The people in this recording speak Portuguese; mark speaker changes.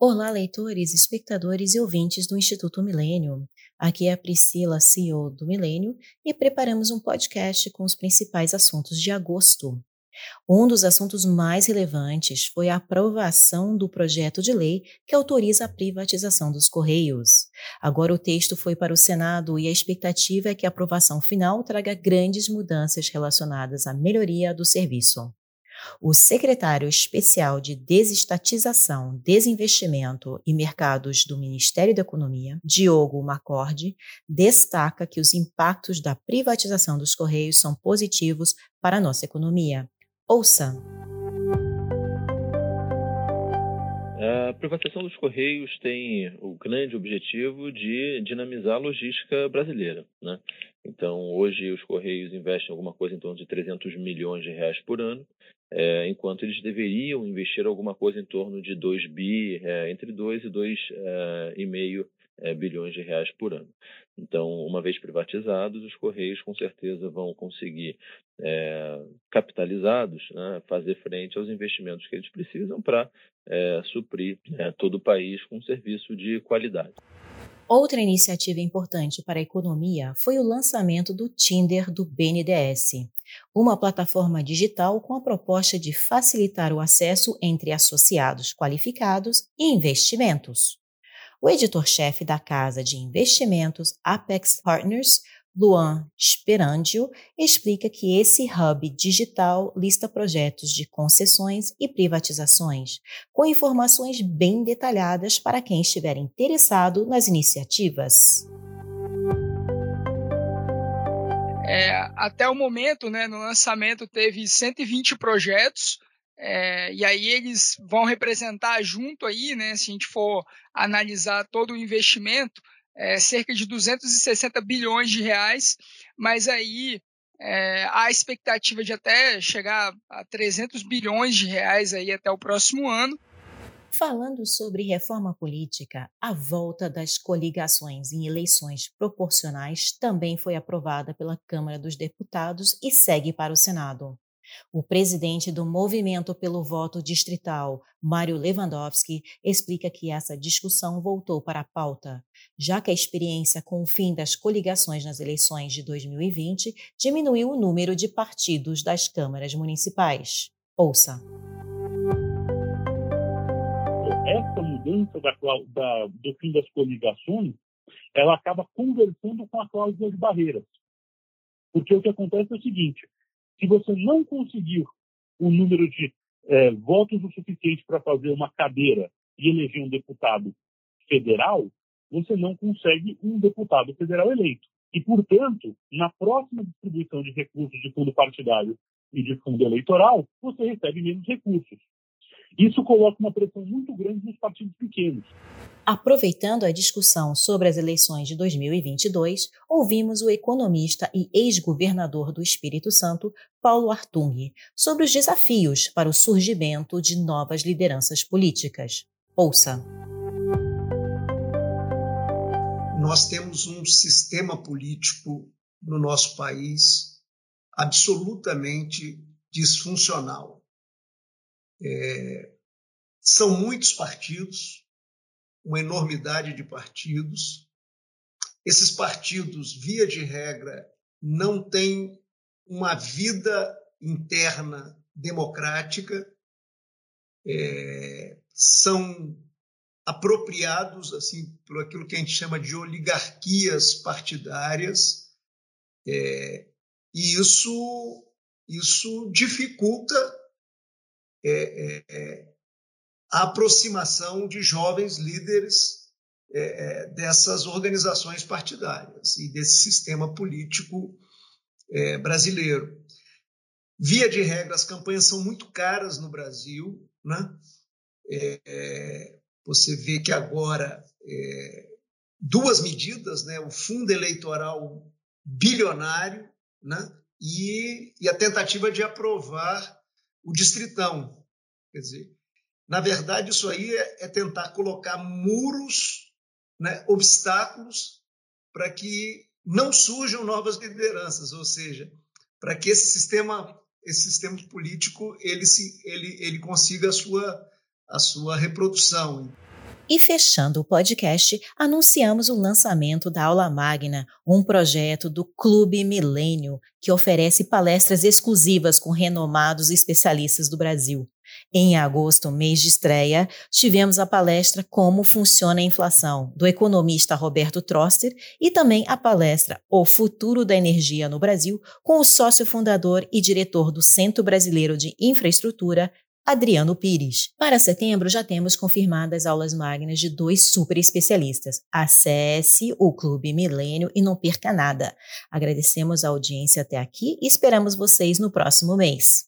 Speaker 1: Olá, leitores, espectadores e ouvintes do Instituto Milênio. Aqui é a Priscila, CEO do Milênio, e preparamos um podcast com os principais assuntos de agosto. Um dos assuntos mais relevantes foi a aprovação do projeto de lei que autoriza a privatização dos Correios. Agora o texto foi para o Senado e a expectativa é que a aprovação final traga grandes mudanças relacionadas à melhoria do serviço. O secretário especial de Desestatização, Desinvestimento e Mercados do Ministério da Economia, Diogo Macorde, destaca que os impactos da privatização dos Correios são positivos para a nossa economia. Ouça!
Speaker 2: A privatização dos Correios tem o grande objetivo de dinamizar a logística brasileira. Né? Então, hoje os Correios investem alguma coisa em torno de 300 milhões de reais por ano, é, enquanto eles deveriam investir alguma coisa em torno de 2 bi, é, entre 2 e 2,5 é, bilhões de reais por ano. Então, uma vez privatizados, os Correios com certeza vão conseguir, é, capitalizados, né, fazer frente aos investimentos que eles precisam para é, suprir né, todo o país com um serviço de qualidade.
Speaker 1: Outra iniciativa importante para a economia foi o lançamento do Tinder do BNDES, uma plataforma digital com a proposta de facilitar o acesso entre associados qualificados e investimentos. O editor-chefe da casa de investimentos Apex Partners, Luan Sperandio, explica que esse hub digital lista projetos de concessões e privatizações, com informações bem detalhadas para quem estiver interessado nas iniciativas.
Speaker 3: É, até o momento, né, no lançamento, teve 120 projetos é, e aí eles vão representar junto aí, né, se a gente for analisar todo o investimento, é, cerca de 260 bilhões de reais, mas aí é, há expectativa de até chegar a 300 bilhões de reais aí até o próximo ano.
Speaker 1: Falando sobre reforma política, a volta das coligações em eleições proporcionais também foi aprovada pela Câmara dos Deputados e segue para o Senado. O presidente do Movimento pelo Voto Distrital, Mário Lewandowski, explica que essa discussão voltou para a pauta, já que a experiência com o fim das coligações nas eleições de 2020 diminuiu o número de partidos das câmaras municipais. Ouça.
Speaker 4: Essa mudança da, da, do fim das coligações, ela acaba conversando com a cláusula de barreiras. Porque o que acontece é o seguinte: se você não conseguir o número de é, votos o suficiente para fazer uma cadeira e eleger um deputado federal, você não consegue um deputado federal eleito. E, portanto, na próxima distribuição de recursos de fundo partidário e de fundo eleitoral, você recebe menos recursos. Isso coloca uma pressão muito grande nos partidos pequenos.
Speaker 1: Aproveitando a discussão sobre as eleições de 2022, ouvimos o economista e ex-governador do Espírito Santo, Paulo Artung, sobre os desafios para o surgimento de novas lideranças políticas. Ouça.
Speaker 5: Nós temos um sistema político no nosso país absolutamente disfuncional é, são muitos partidos, uma enormidade de partidos. Esses partidos, via de regra, não têm uma vida interna democrática, é, são apropriados assim por aquilo que a gente chama de oligarquias partidárias é, e isso isso dificulta é, é, é, a aproximação de jovens líderes é, é, dessas organizações partidárias e desse sistema político brasileiro. Via de regra, as campanhas são muito caras no Brasil. Né? você vê que agora duas medidas, né? o fundo eleitoral bilionário né? e, e a tentativa de aprovar o distritão. Quer dizer, na verdade, isso aí é, é tentar colocar muros, né, obstáculos, para que não surjam novas lideranças, ou seja, para que esse sistema, esse sistema político ele, se, ele, ele consiga a sua, a sua reprodução.
Speaker 1: E fechando o podcast, anunciamos o lançamento da Aula Magna, um projeto do Clube Milênio, que oferece palestras exclusivas com renomados especialistas do Brasil. Em agosto, mês de estreia, tivemos a palestra Como Funciona a Inflação, do economista Roberto Troster, e também a palestra O Futuro da Energia no Brasil, com o sócio fundador e diretor do Centro Brasileiro de Infraestrutura, Adriano Pires. Para setembro, já temos confirmadas aulas magnas de dois super especialistas. Acesse o Clube Milênio e não perca nada. Agradecemos a audiência até aqui e esperamos vocês no próximo mês.